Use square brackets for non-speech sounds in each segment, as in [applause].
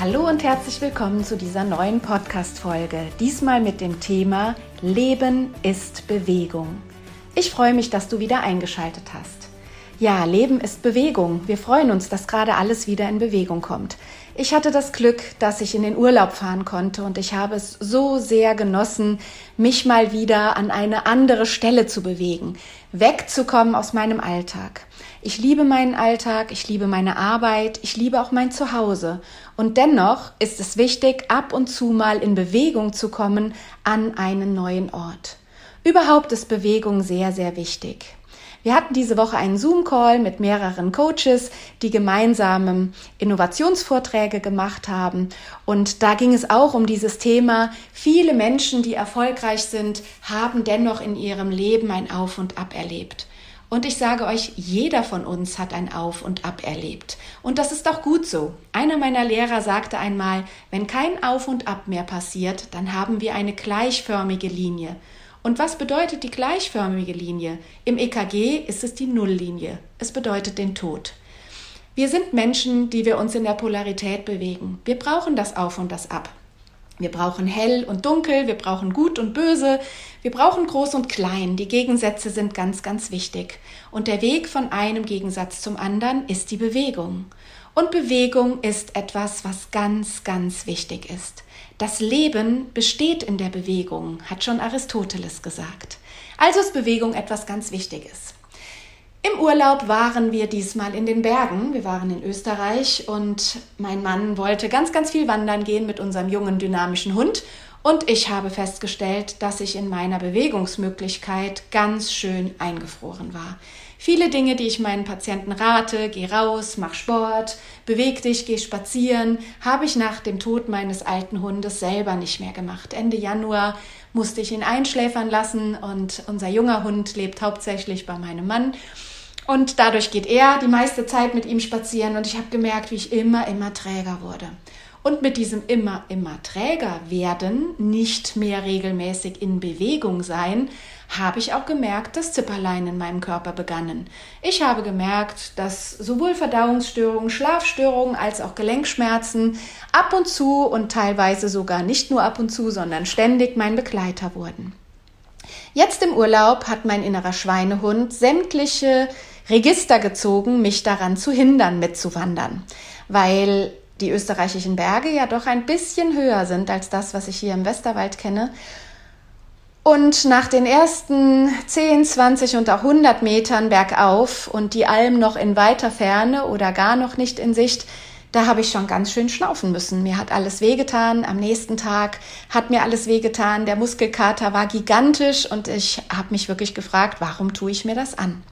Hallo und herzlich willkommen zu dieser neuen Podcast-Folge. Diesmal mit dem Thema Leben ist Bewegung. Ich freue mich, dass du wieder eingeschaltet hast. Ja, Leben ist Bewegung. Wir freuen uns, dass gerade alles wieder in Bewegung kommt. Ich hatte das Glück, dass ich in den Urlaub fahren konnte und ich habe es so sehr genossen, mich mal wieder an eine andere Stelle zu bewegen, wegzukommen aus meinem Alltag. Ich liebe meinen Alltag, ich liebe meine Arbeit, ich liebe auch mein Zuhause. Und dennoch ist es wichtig, ab und zu mal in Bewegung zu kommen an einen neuen Ort. Überhaupt ist Bewegung sehr, sehr wichtig. Wir hatten diese Woche einen Zoom-Call mit mehreren Coaches, die gemeinsame Innovationsvorträge gemacht haben. Und da ging es auch um dieses Thema. Viele Menschen, die erfolgreich sind, haben dennoch in ihrem Leben ein Auf und Ab erlebt. Und ich sage euch, jeder von uns hat ein Auf und Ab erlebt. Und das ist auch gut so. Einer meiner Lehrer sagte einmal, wenn kein Auf und Ab mehr passiert, dann haben wir eine gleichförmige Linie. Und was bedeutet die gleichförmige Linie? Im EKG ist es die Nulllinie. Es bedeutet den Tod. Wir sind Menschen, die wir uns in der Polarität bewegen. Wir brauchen das Auf und das Ab. Wir brauchen hell und dunkel, wir brauchen gut und böse, wir brauchen groß und klein. Die Gegensätze sind ganz, ganz wichtig. Und der Weg von einem Gegensatz zum anderen ist die Bewegung. Und Bewegung ist etwas, was ganz, ganz wichtig ist. Das Leben besteht in der Bewegung, hat schon Aristoteles gesagt. Also ist Bewegung etwas ganz Wichtiges. Im Urlaub waren wir diesmal in den Bergen. Wir waren in Österreich und mein Mann wollte ganz, ganz viel wandern gehen mit unserem jungen, dynamischen Hund. Und ich habe festgestellt, dass ich in meiner Bewegungsmöglichkeit ganz schön eingefroren war. Viele Dinge, die ich meinen Patienten rate, geh raus, mach Sport, beweg dich, geh spazieren, habe ich nach dem Tod meines alten Hundes selber nicht mehr gemacht. Ende Januar musste ich ihn einschläfern lassen und unser junger Hund lebt hauptsächlich bei meinem Mann. Und dadurch geht er die meiste Zeit mit ihm spazieren und ich habe gemerkt, wie ich immer, immer träger wurde. Und mit diesem immer, immer träger werden, nicht mehr regelmäßig in Bewegung sein, habe ich auch gemerkt, dass Zipperlein in meinem Körper begannen. Ich habe gemerkt, dass sowohl Verdauungsstörungen, Schlafstörungen als auch Gelenkschmerzen ab und zu und teilweise sogar nicht nur ab und zu, sondern ständig mein Begleiter wurden. Jetzt im Urlaub hat mein innerer Schweinehund sämtliche Register gezogen, mich daran zu hindern, mitzuwandern, weil die österreichischen Berge ja doch ein bisschen höher sind als das, was ich hier im Westerwald kenne und nach den ersten 10, 20 und auch 100 Metern bergauf und die Alm noch in weiter Ferne oder gar noch nicht in Sicht, da habe ich schon ganz schön schnaufen müssen. Mir hat alles wehgetan. Am nächsten Tag hat mir alles wehgetan. Der Muskelkater war gigantisch und ich habe mich wirklich gefragt, warum tue ich mir das an?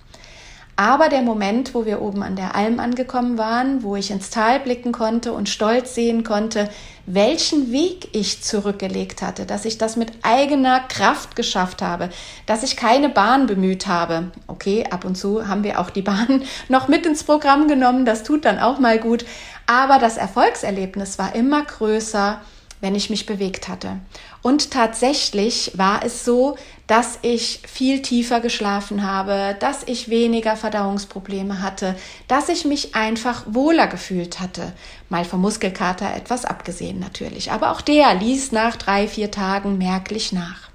Aber der Moment, wo wir oben an der Alm angekommen waren, wo ich ins Tal blicken konnte und stolz sehen konnte, welchen Weg ich zurückgelegt hatte, dass ich das mit eigener Kraft geschafft habe, dass ich keine Bahn bemüht habe. Okay, ab und zu haben wir auch die Bahn [laughs] noch mit ins Programm genommen, das tut dann auch mal gut. Aber das Erfolgserlebnis war immer größer, wenn ich mich bewegt hatte. Und tatsächlich war es so, dass ich viel tiefer geschlafen habe, dass ich weniger Verdauungsprobleme hatte, dass ich mich einfach wohler gefühlt hatte. Mal vom Muskelkater etwas abgesehen natürlich. Aber auch der ließ nach drei, vier Tagen merklich nach.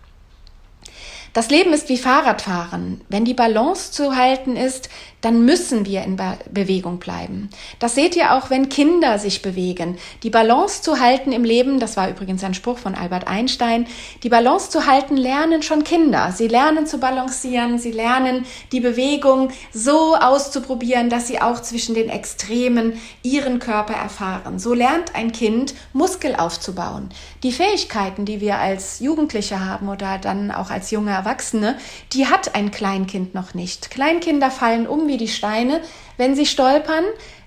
Das Leben ist wie Fahrradfahren. Wenn die Balance zu halten ist, dann müssen wir in Be Bewegung bleiben. Das seht ihr auch, wenn Kinder sich bewegen. Die Balance zu halten im Leben, das war übrigens ein Spruch von Albert Einstein, die Balance zu halten lernen schon Kinder. Sie lernen zu balancieren, sie lernen die Bewegung so auszuprobieren, dass sie auch zwischen den Extremen ihren Körper erfahren. So lernt ein Kind Muskel aufzubauen. Die Fähigkeiten, die wir als Jugendliche haben oder dann auch als junge Erwachsene, die hat ein Kleinkind noch nicht. Kleinkinder fallen um wie die Steine, wenn sie stolpern.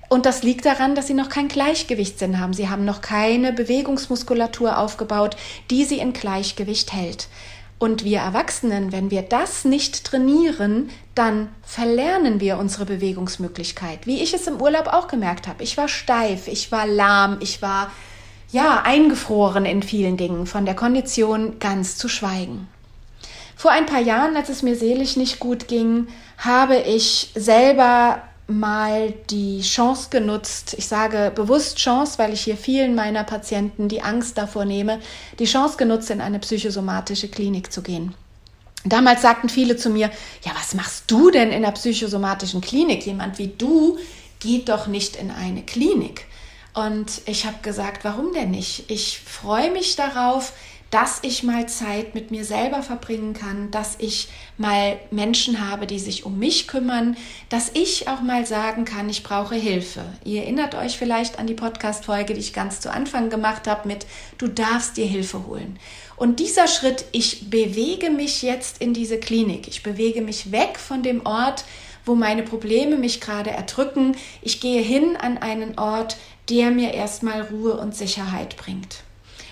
Und das liegt daran, dass sie noch kein Gleichgewichtssinn haben. Sie haben noch keine Bewegungsmuskulatur aufgebaut, die sie in Gleichgewicht hält. Und wir Erwachsenen, wenn wir das nicht trainieren, dann verlernen wir unsere Bewegungsmöglichkeit. Wie ich es im Urlaub auch gemerkt habe. Ich war steif, ich war lahm, ich war ja eingefroren in vielen Dingen, von der Kondition ganz zu schweigen. Vor ein paar Jahren, als es mir seelisch nicht gut ging, habe ich selber mal die Chance genutzt, ich sage bewusst Chance, weil ich hier vielen meiner Patienten die Angst davor nehme, die Chance genutzt, in eine psychosomatische Klinik zu gehen. Damals sagten viele zu mir, ja, was machst du denn in einer psychosomatischen Klinik? Jemand wie du geht doch nicht in eine Klinik. Und ich habe gesagt, warum denn nicht? Ich freue mich darauf, dass ich mal Zeit mit mir selber verbringen kann, dass ich mal Menschen habe, die sich um mich kümmern, dass ich auch mal sagen kann, ich brauche Hilfe. Ihr erinnert euch vielleicht an die Podcast-Folge, die ich ganz zu Anfang gemacht habe mit Du darfst dir Hilfe holen. Und dieser Schritt, ich bewege mich jetzt in diese Klinik, ich bewege mich weg von dem Ort, wo meine Probleme mich gerade erdrücken. Ich gehe hin an einen Ort, der mir erstmal Ruhe und Sicherheit bringt.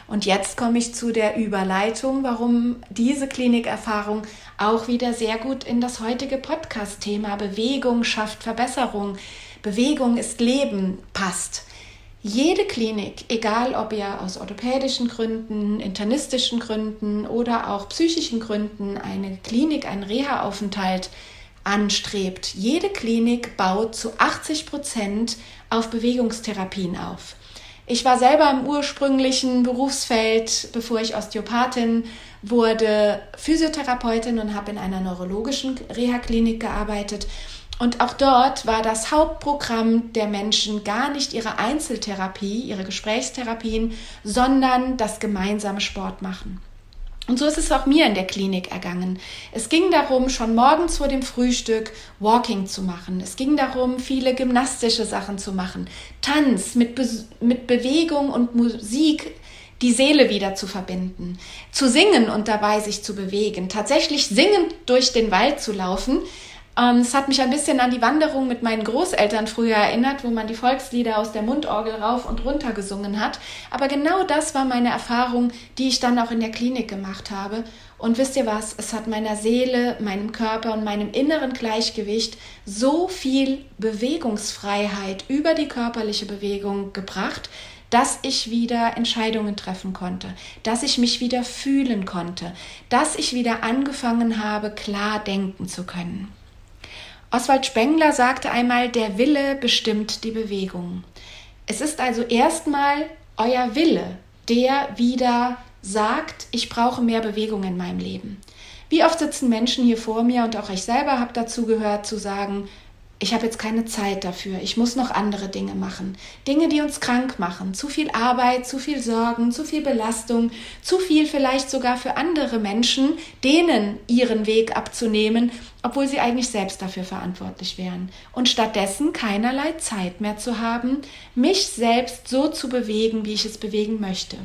Und jetzt komme ich zu der Überleitung, warum diese Klinikerfahrung auch wieder sehr gut in das heutige Podcast-Thema Bewegung schafft Verbesserung, Bewegung ist Leben passt. Jede Klinik, egal ob ihr aus orthopädischen Gründen, internistischen Gründen oder auch psychischen Gründen eine Klinik, einen Reha-Aufenthalt anstrebt, jede Klinik baut zu 80 Prozent auf Bewegungstherapien auf. Ich war selber im ursprünglichen Berufsfeld, bevor ich Osteopathin wurde, Physiotherapeutin und habe in einer neurologischen Reha-Klinik gearbeitet. Und auch dort war das Hauptprogramm der Menschen gar nicht ihre Einzeltherapie, ihre Gesprächstherapien, sondern das gemeinsame Sport machen. Und so ist es auch mir in der Klinik ergangen. Es ging darum, schon morgens vor dem Frühstück Walking zu machen. Es ging darum, viele gymnastische Sachen zu machen. Tanz mit, Be mit Bewegung und Musik die Seele wieder zu verbinden, zu singen und dabei sich zu bewegen, tatsächlich singend durch den Wald zu laufen, es hat mich ein bisschen an die Wanderung mit meinen Großeltern früher erinnert, wo man die Volkslieder aus der Mundorgel rauf und runter gesungen hat. Aber genau das war meine Erfahrung, die ich dann auch in der Klinik gemacht habe. Und wisst ihr was? Es hat meiner Seele, meinem Körper und meinem inneren Gleichgewicht so viel Bewegungsfreiheit über die körperliche Bewegung gebracht, dass ich wieder Entscheidungen treffen konnte, dass ich mich wieder fühlen konnte, dass ich wieder angefangen habe, klar denken zu können. Oswald Spengler sagte einmal, der Wille bestimmt die Bewegung. Es ist also erstmal euer Wille, der wieder sagt, ich brauche mehr Bewegung in meinem Leben. Wie oft sitzen Menschen hier vor mir und auch ich selber habe dazu gehört zu sagen, ich habe jetzt keine Zeit dafür, ich muss noch andere Dinge machen. Dinge, die uns krank machen. Zu viel Arbeit, zu viel Sorgen, zu viel Belastung, zu viel vielleicht sogar für andere Menschen, denen ihren Weg abzunehmen, obwohl sie eigentlich selbst dafür verantwortlich wären. Und stattdessen keinerlei Zeit mehr zu haben, mich selbst so zu bewegen, wie ich es bewegen möchte.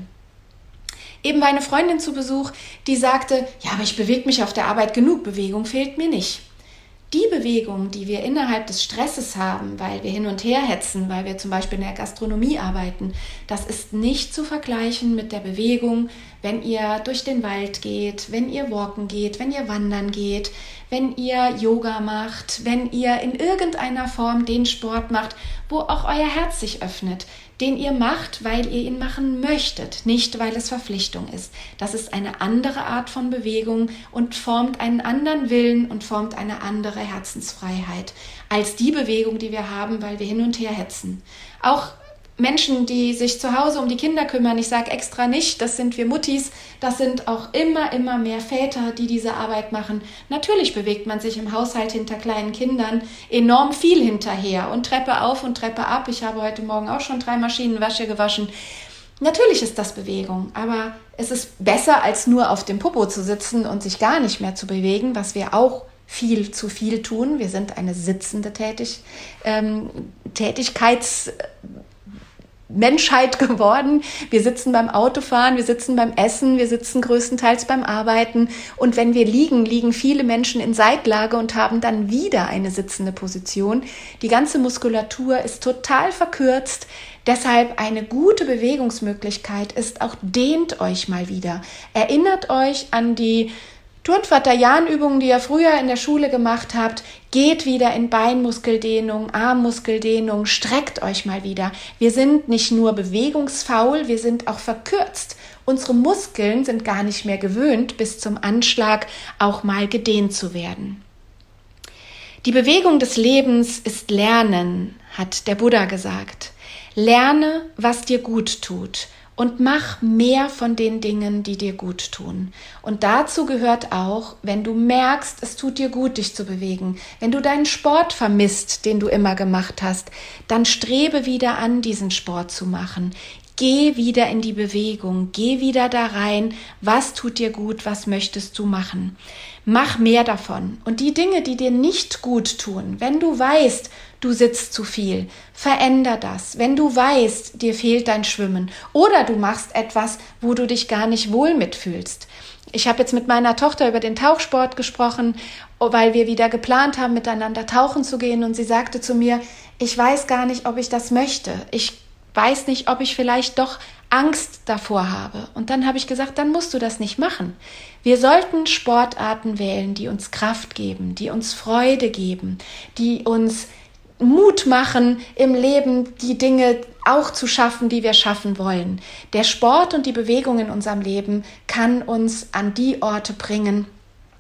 Eben war eine Freundin zu Besuch, die sagte, ja, aber ich bewege mich auf der Arbeit genug, Bewegung fehlt mir nicht die Bewegung, die wir innerhalb des Stresses haben, weil wir hin und her hetzen, weil wir zum Beispiel in der Gastronomie arbeiten, das ist nicht zu vergleichen mit der Bewegung, wenn ihr durch den Wald geht, wenn ihr walken geht, wenn ihr wandern geht, wenn ihr Yoga macht, wenn ihr in irgendeiner Form den Sport macht, wo auch euer Herz sich öffnet, den ihr macht, weil ihr ihn machen möchtet, nicht weil es Verpflichtung ist. Das ist eine andere Art von Bewegung und formt einen anderen Willen und formt eine andere Herzensfreiheit als die Bewegung, die wir haben, weil wir hin und her hetzen. Auch Menschen, die sich zu Hause um die Kinder kümmern, ich sage extra nicht, das sind wir Muttis, das sind auch immer, immer mehr Väter, die diese Arbeit machen. Natürlich bewegt man sich im Haushalt hinter kleinen Kindern enorm viel hinterher und Treppe auf und Treppe ab. Ich habe heute Morgen auch schon drei Maschinenwäsche gewaschen. Natürlich ist das Bewegung, aber es ist besser, als nur auf dem Popo zu sitzen und sich gar nicht mehr zu bewegen, was wir auch viel zu viel tun. Wir sind eine sitzende Tätig, ähm, Tätigkeits- Menschheit [laughs] geworden. Wir sitzen beim Autofahren, wir sitzen beim Essen, wir sitzen größtenteils beim Arbeiten. Und wenn wir liegen, liegen viele Menschen in Seitlage und haben dann wieder eine sitzende Position. Die ganze Muskulatur ist total verkürzt. Deshalb eine gute Bewegungsmöglichkeit ist auch dehnt euch mal wieder. Erinnert euch an die Turnvater-Jan-Übungen, die ihr früher in der Schule gemacht habt, geht wieder in Beinmuskeldehnung, Armmuskeldehnung, streckt euch mal wieder. Wir sind nicht nur bewegungsfaul, wir sind auch verkürzt. Unsere Muskeln sind gar nicht mehr gewöhnt, bis zum Anschlag auch mal gedehnt zu werden. Die Bewegung des Lebens ist Lernen, hat der Buddha gesagt. Lerne, was dir gut tut und mach mehr von den Dingen, die dir gut tun. Und dazu gehört auch, wenn du merkst, es tut dir gut, dich zu bewegen, wenn du deinen Sport vermisst, den du immer gemacht hast, dann strebe wieder an, diesen Sport zu machen. Geh wieder in die Bewegung, geh wieder da rein, was tut dir gut, was möchtest du machen. Mach mehr davon. Und die Dinge, die dir nicht gut tun, wenn du weißt, du sitzt zu viel. Veränder das. Wenn du weißt, dir fehlt dein Schwimmen oder du machst etwas, wo du dich gar nicht wohl mitfühlst. Ich habe jetzt mit meiner Tochter über den Tauchsport gesprochen, weil wir wieder geplant haben, miteinander tauchen zu gehen und sie sagte zu mir, ich weiß gar nicht, ob ich das möchte. Ich weiß nicht, ob ich vielleicht doch Angst davor habe. Und dann habe ich gesagt, dann musst du das nicht machen. Wir sollten Sportarten wählen, die uns Kraft geben, die uns Freude geben, die uns Mut machen, im Leben die Dinge auch zu schaffen, die wir schaffen wollen. Der Sport und die Bewegung in unserem Leben kann uns an die Orte bringen,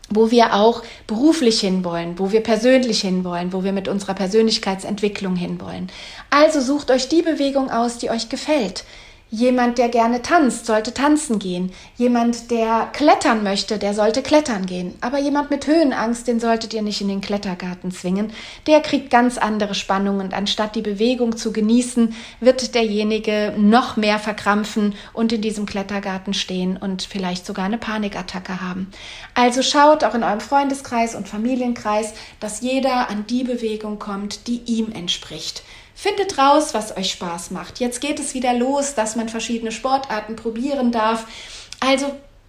wo wir auch beruflich hinwollen, wo wir persönlich hinwollen, wo wir mit unserer Persönlichkeitsentwicklung hinwollen. Also sucht euch die Bewegung aus, die euch gefällt. Jemand, der gerne tanzt, sollte tanzen gehen. Jemand, der klettern möchte, der sollte klettern gehen. Aber jemand mit Höhenangst, den solltet ihr nicht in den Klettergarten zwingen. Der kriegt ganz andere Spannungen und anstatt die Bewegung zu genießen, wird derjenige noch mehr verkrampfen und in diesem Klettergarten stehen und vielleicht sogar eine Panikattacke haben. Also schaut auch in eurem Freundeskreis und Familienkreis, dass jeder an die Bewegung kommt, die ihm entspricht. Findet raus, was euch Spaß macht. Jetzt geht es wieder los, dass man verschiedene Sportarten probieren darf. Also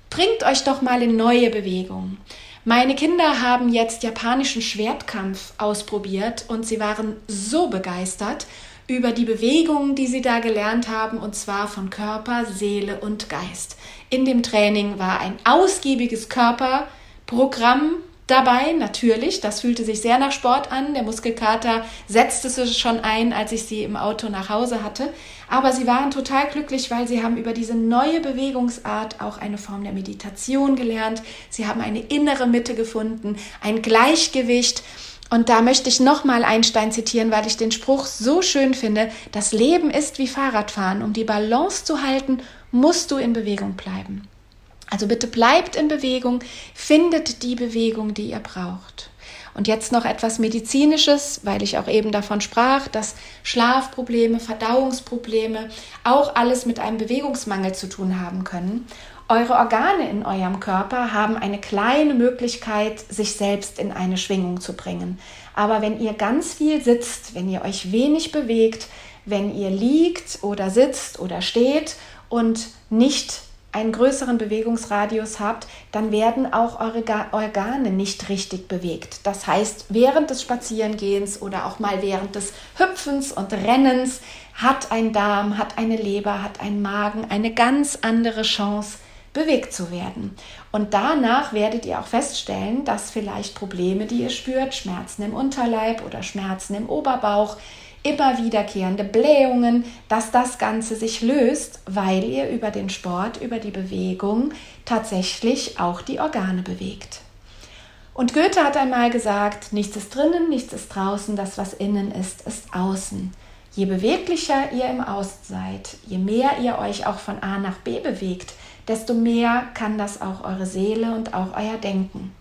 bringt euch doch mal in neue Bewegungen. Meine Kinder haben jetzt japanischen Schwertkampf ausprobiert und sie waren so begeistert über die Bewegungen, die sie da gelernt haben, und zwar von Körper, Seele und Geist. In dem Training war ein ausgiebiges Körperprogramm dabei, natürlich. Das fühlte sich sehr nach Sport an. Der Muskelkater setzte sich schon ein, als ich sie im Auto nach Hause hatte. Aber sie waren total glücklich, weil sie haben über diese neue Bewegungsart auch eine Form der Meditation gelernt. Sie haben eine innere Mitte gefunden, ein Gleichgewicht. Und da möchte ich nochmal Einstein zitieren, weil ich den Spruch so schön finde. Das Leben ist wie Fahrradfahren. Um die Balance zu halten, musst du in Bewegung bleiben. Also bitte bleibt in Bewegung, findet die Bewegung, die ihr braucht. Und jetzt noch etwas Medizinisches, weil ich auch eben davon sprach, dass Schlafprobleme, Verdauungsprobleme auch alles mit einem Bewegungsmangel zu tun haben können. Eure Organe in eurem Körper haben eine kleine Möglichkeit, sich selbst in eine Schwingung zu bringen. Aber wenn ihr ganz viel sitzt, wenn ihr euch wenig bewegt, wenn ihr liegt oder sitzt oder steht und nicht einen größeren Bewegungsradius habt, dann werden auch eure Organe nicht richtig bewegt. Das heißt, während des Spazierengehens oder auch mal während des Hüpfens und Rennens hat ein Darm, hat eine Leber, hat ein Magen eine ganz andere Chance, bewegt zu werden. Und danach werdet ihr auch feststellen, dass vielleicht Probleme, die ihr spürt, Schmerzen im Unterleib oder Schmerzen im Oberbauch, immer wiederkehrende Blähungen, dass das Ganze sich löst, weil ihr über den Sport, über die Bewegung tatsächlich auch die Organe bewegt. Und Goethe hat einmal gesagt, nichts ist drinnen, nichts ist draußen, das, was innen ist, ist außen. Je beweglicher ihr im Außen seid, je mehr ihr euch auch von A nach B bewegt, desto mehr kann das auch eure Seele und auch euer Denken.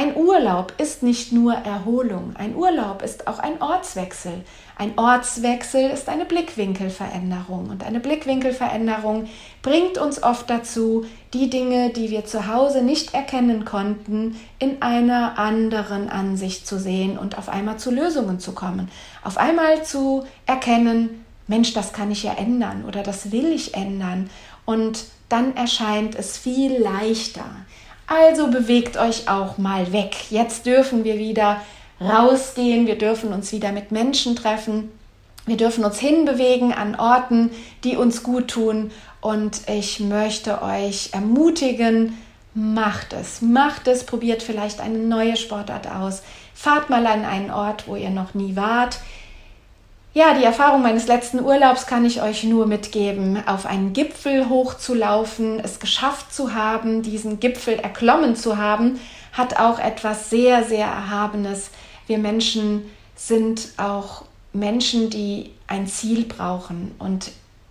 Ein Urlaub ist nicht nur Erholung, ein Urlaub ist auch ein Ortswechsel. Ein Ortswechsel ist eine Blickwinkelveränderung und eine Blickwinkelveränderung bringt uns oft dazu, die Dinge, die wir zu Hause nicht erkennen konnten, in einer anderen Ansicht zu sehen und auf einmal zu Lösungen zu kommen. Auf einmal zu erkennen, Mensch, das kann ich ja ändern oder das will ich ändern. Und dann erscheint es viel leichter. Also bewegt euch auch mal weg. Jetzt dürfen wir wieder rausgehen, wir dürfen uns wieder mit Menschen treffen, wir dürfen uns hinbewegen an Orten, die uns gut tun. Und ich möchte euch ermutigen, macht es, macht es, probiert vielleicht eine neue Sportart aus, fahrt mal an einen Ort, wo ihr noch nie wart. Ja, die Erfahrung meines letzten Urlaubs kann ich euch nur mitgeben, auf einen Gipfel hochzulaufen, es geschafft zu haben, diesen Gipfel erklommen zu haben, hat auch etwas sehr, sehr Erhabenes. Wir Menschen sind auch Menschen, die ein Ziel brauchen und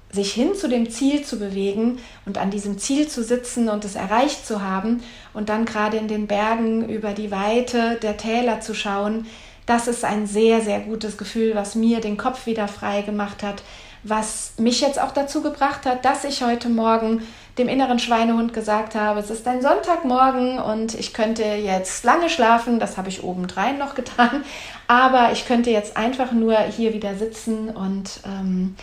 sich hin zu dem Ziel zu bewegen und an diesem Ziel zu sitzen und es erreicht zu haben und dann gerade in den Bergen über die Weite der Täler zu schauen, das ist ein sehr, sehr gutes Gefühl, was mir den Kopf wieder frei gemacht hat, was mich jetzt auch dazu gebracht hat, dass ich heute Morgen dem inneren Schweinehund gesagt habe, es ist ein Sonntagmorgen und ich könnte jetzt lange schlafen, das habe ich obendrein noch getan, aber ich könnte jetzt einfach nur hier wieder sitzen und ähm,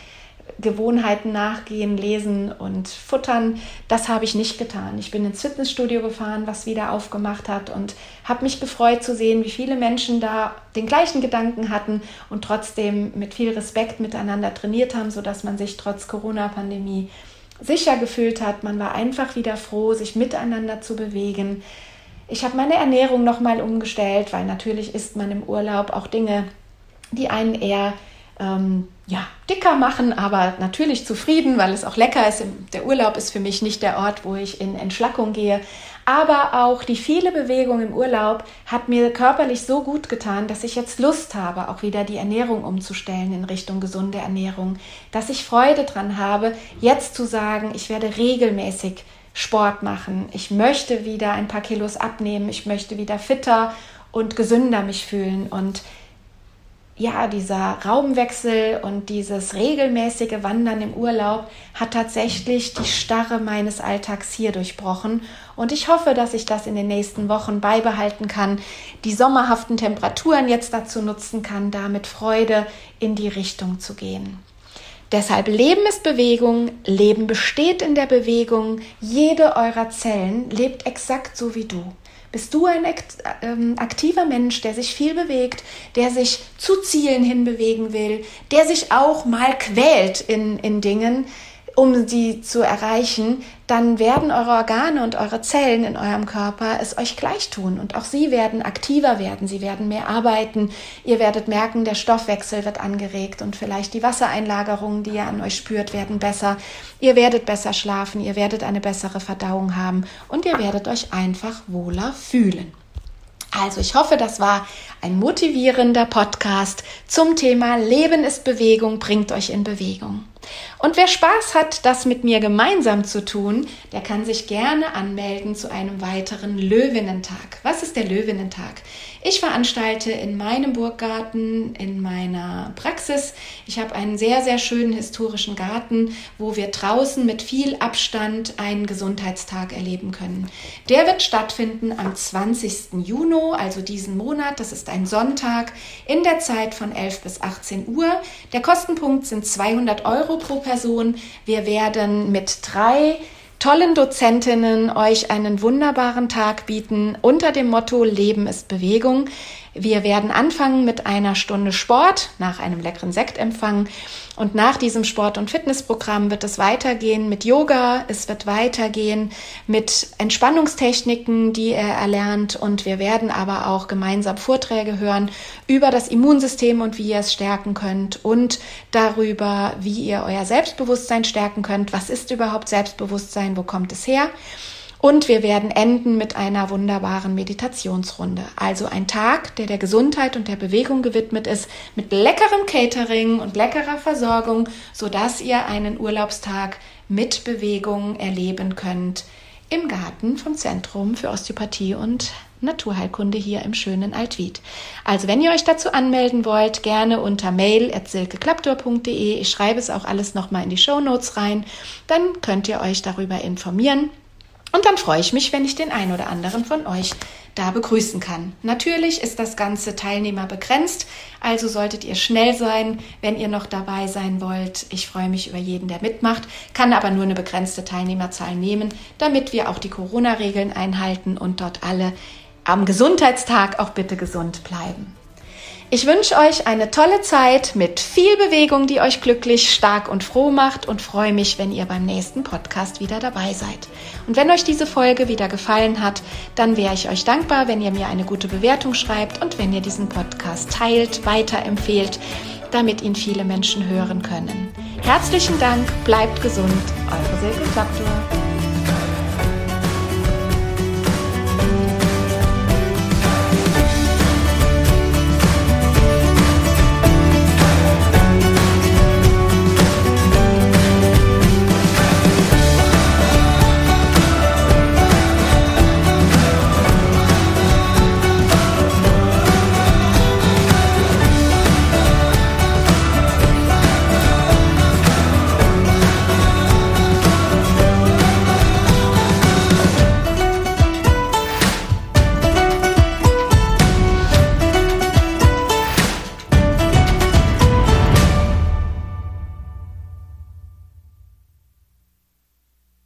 Gewohnheiten nachgehen, lesen und futtern. Das habe ich nicht getan. Ich bin ins Fitnessstudio gefahren, was wieder aufgemacht hat und habe mich gefreut zu sehen, wie viele Menschen da den gleichen Gedanken hatten und trotzdem mit viel Respekt miteinander trainiert haben, sodass man sich trotz Corona-Pandemie sicher gefühlt hat. Man war einfach wieder froh, sich miteinander zu bewegen. Ich habe meine Ernährung nochmal umgestellt, weil natürlich isst man im Urlaub auch Dinge, die einen eher ähm, ja, dicker machen, aber natürlich zufrieden, weil es auch lecker ist. Der Urlaub ist für mich nicht der Ort, wo ich in Entschlackung gehe. Aber auch die viele Bewegung im Urlaub hat mir körperlich so gut getan, dass ich jetzt Lust habe, auch wieder die Ernährung umzustellen in Richtung gesunde Ernährung. Dass ich Freude dran habe, jetzt zu sagen, ich werde regelmäßig Sport machen. Ich möchte wieder ein paar Kilos abnehmen. Ich möchte wieder fitter und gesünder mich fühlen. Und ja, dieser Raumwechsel und dieses regelmäßige Wandern im Urlaub hat tatsächlich die Starre meines Alltags hier durchbrochen. Und ich hoffe, dass ich das in den nächsten Wochen beibehalten kann, die sommerhaften Temperaturen jetzt dazu nutzen kann, da mit Freude in die Richtung zu gehen. Deshalb Leben ist Bewegung, Leben besteht in der Bewegung, jede eurer Zellen lebt exakt so wie du. Bist du ein ähm, aktiver Mensch, der sich viel bewegt, der sich zu Zielen hinbewegen will, der sich auch mal quält in, in Dingen, um sie zu erreichen, dann werden eure Organe und eure Zellen in eurem Körper es euch gleich tun. Und auch sie werden aktiver werden, sie werden mehr arbeiten. Ihr werdet merken, der Stoffwechsel wird angeregt und vielleicht die Wassereinlagerungen, die ihr an euch spürt, werden besser. Ihr werdet besser schlafen, ihr werdet eine bessere Verdauung haben und ihr werdet euch einfach wohler fühlen. Also ich hoffe, das war ein motivierender Podcast zum Thema Leben ist Bewegung, bringt euch in Bewegung. Und wer Spaß hat, das mit mir gemeinsam zu tun, der kann sich gerne anmelden zu einem weiteren Löwinnentag. Was ist der Löwinnentag? Ich veranstalte in meinem Burggarten, in meiner Praxis, ich habe einen sehr, sehr schönen historischen Garten, wo wir draußen mit viel Abstand einen Gesundheitstag erleben können. Der wird stattfinden am 20. Juni, also diesen Monat. Das ist ein Sonntag in der Zeit von 11 bis 18 Uhr. Der Kostenpunkt sind 200 Euro pro Person. Wir werden mit drei tollen Dozentinnen euch einen wunderbaren Tag bieten unter dem Motto Leben ist Bewegung. Wir werden anfangen mit einer Stunde Sport nach einem leckeren Sektempfang und nach diesem Sport- und Fitnessprogramm wird es weitergehen mit Yoga, es wird weitergehen mit Entspannungstechniken, die er erlernt und wir werden aber auch gemeinsam Vorträge hören über das Immunsystem und wie ihr es stärken könnt und darüber, wie ihr euer Selbstbewusstsein stärken könnt. Was ist überhaupt Selbstbewusstsein? Wo kommt es her? Und wir werden enden mit einer wunderbaren Meditationsrunde. Also ein Tag, der der Gesundheit und der Bewegung gewidmet ist, mit leckerem Catering und leckerer Versorgung, sodass ihr einen Urlaubstag mit Bewegung erleben könnt im Garten vom Zentrum für Osteopathie und Naturheilkunde hier im schönen Altwied. Also wenn ihr euch dazu anmelden wollt, gerne unter mail at silkeklaptor.de. Ich schreibe es auch alles nochmal in die Show Notes rein. Dann könnt ihr euch darüber informieren. Und dann freue ich mich, wenn ich den einen oder anderen von euch da begrüßen kann. Natürlich ist das Ganze Teilnehmer begrenzt, also solltet ihr schnell sein, wenn ihr noch dabei sein wollt. Ich freue mich über jeden, der mitmacht, kann aber nur eine begrenzte Teilnehmerzahl nehmen, damit wir auch die Corona-Regeln einhalten und dort alle am Gesundheitstag auch bitte gesund bleiben. Ich wünsche euch eine tolle Zeit mit viel Bewegung, die euch glücklich, stark und froh macht und freue mich, wenn ihr beim nächsten Podcast wieder dabei seid. Und wenn euch diese Folge wieder gefallen hat, dann wäre ich euch dankbar, wenn ihr mir eine gute Bewertung schreibt und wenn ihr diesen Podcast teilt, weiterempfehlt, damit ihn viele Menschen hören können. Herzlichen Dank, bleibt gesund, eure Silke Klaptor.